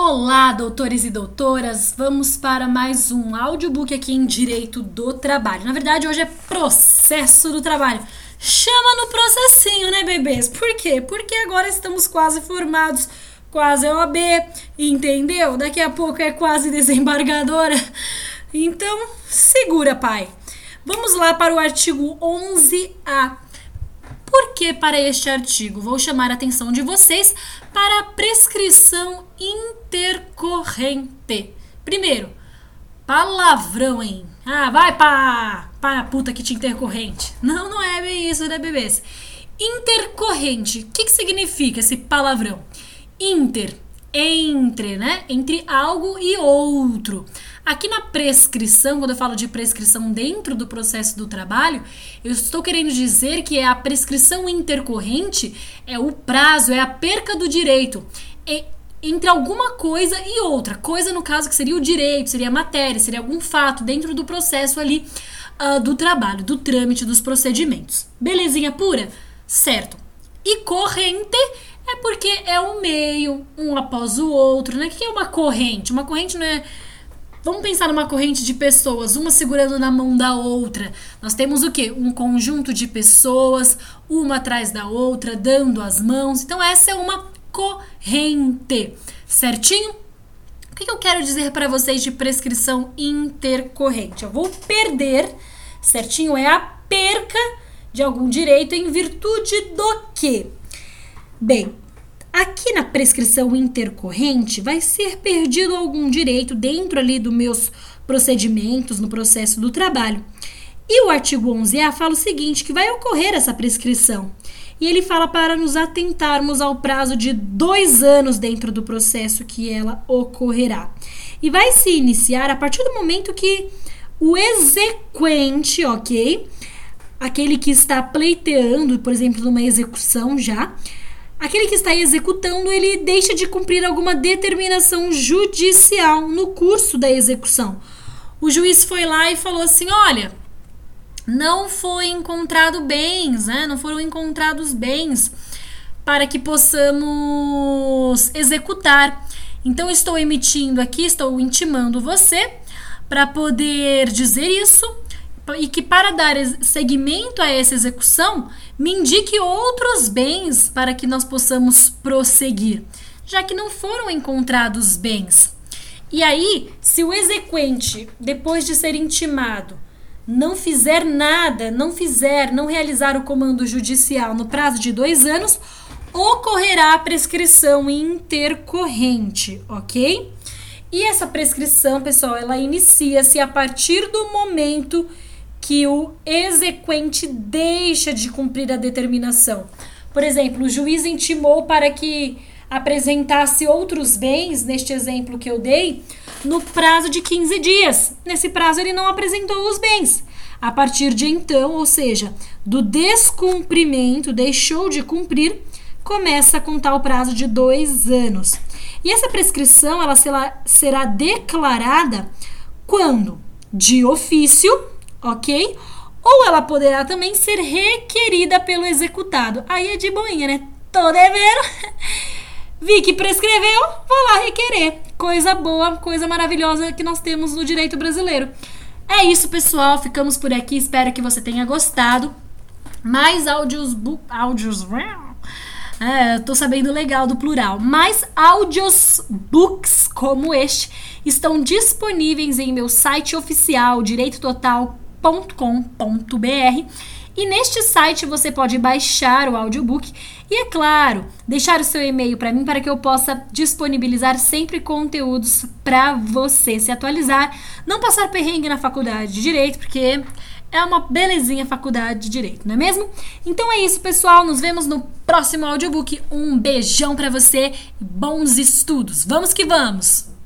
Olá, doutores e doutoras! Vamos para mais um audiobook aqui em Direito do Trabalho. Na verdade, hoje é processo do trabalho. Chama no processinho, né, bebês? Por quê? Porque agora estamos quase formados, quase OAB, entendeu? Daqui a pouco é quase desembargadora. Então, segura, pai. Vamos lá para o artigo 11A por que para este artigo? Vou chamar a atenção de vocês para a prescrição intercorrente. Primeiro, palavrão, hein? Ah, vai pra, pra puta que te intercorrente. Não, não é bem isso, né, bebês? Intercorrente. O que, que significa esse palavrão? Inter, entre, né? Entre algo e outro. Aqui na prescrição, quando eu falo de prescrição dentro do processo do trabalho, eu estou querendo dizer que é a prescrição intercorrente é o prazo, é a perca do direito. É entre alguma coisa e outra. Coisa, no caso, que seria o direito, seria a matéria, seria algum fato dentro do processo ali uh, do trabalho, do trâmite, dos procedimentos. Belezinha pura? Certo. E corrente é porque é um meio, um após o outro, né? O que é uma corrente? Uma corrente não é Vamos pensar numa corrente de pessoas, uma segurando na mão da outra. Nós temos o quê? Um conjunto de pessoas, uma atrás da outra, dando as mãos. Então, essa é uma corrente. Certinho? O que eu quero dizer para vocês de prescrição intercorrente? Eu vou perder, certinho? É a perca de algum direito em virtude do quê? Bem, Aqui na prescrição intercorrente vai ser perdido algum direito dentro ali dos meus procedimentos no processo do trabalho. E o artigo 11A fala o seguinte, que vai ocorrer essa prescrição. E ele fala para nos atentarmos ao prazo de dois anos dentro do processo que ela ocorrerá. E vai se iniciar a partir do momento que o exequente, ok? Aquele que está pleiteando, por exemplo, numa execução já, aquele que está executando ele deixa de cumprir alguma determinação judicial no curso da execução. O juiz foi lá e falou assim: olha, não foi encontrado bens, né? Não foram encontrados bens para que possamos executar. Então estou emitindo aqui, estou intimando você para poder dizer isso e que para dar seguimento a essa execução, me indique outros bens para que nós possamos prosseguir, já que não foram encontrados bens. E aí, se o exequente, depois de ser intimado, não fizer nada, não fizer, não realizar o comando judicial no prazo de dois anos, ocorrerá a prescrição intercorrente, ok? E essa prescrição, pessoal, ela inicia-se a partir do momento que o exequente deixa de cumprir a determinação. Por exemplo, o juiz intimou para que apresentasse outros bens, neste exemplo que eu dei, no prazo de 15 dias. Nesse prazo, ele não apresentou os bens. A partir de então, ou seja, do descumprimento, deixou de cumprir, começa a contar o prazo de dois anos. E essa prescrição ela será declarada quando, de ofício, ok? Ou ela poderá também ser requerida pelo executado. Aí é de boinha, né? Tô devendo. Vi que prescreveu, vou lá requerer. Coisa boa, coisa maravilhosa que nós temos no direito brasileiro. É isso, pessoal. Ficamos por aqui. Espero que você tenha gostado. Mais áudios. áudios. É, tô sabendo legal do plural. Mais áudios books como este estão disponíveis em meu site oficial direitototal.com audiobook.com.br e neste site você pode baixar o audiobook e, é claro, deixar o seu e-mail para mim para que eu possa disponibilizar sempre conteúdos para você se atualizar, não passar perrengue na faculdade de direito, porque é uma belezinha faculdade de direito, não é mesmo? Então é isso, pessoal. Nos vemos no próximo audiobook. Um beijão para você e bons estudos. Vamos que vamos!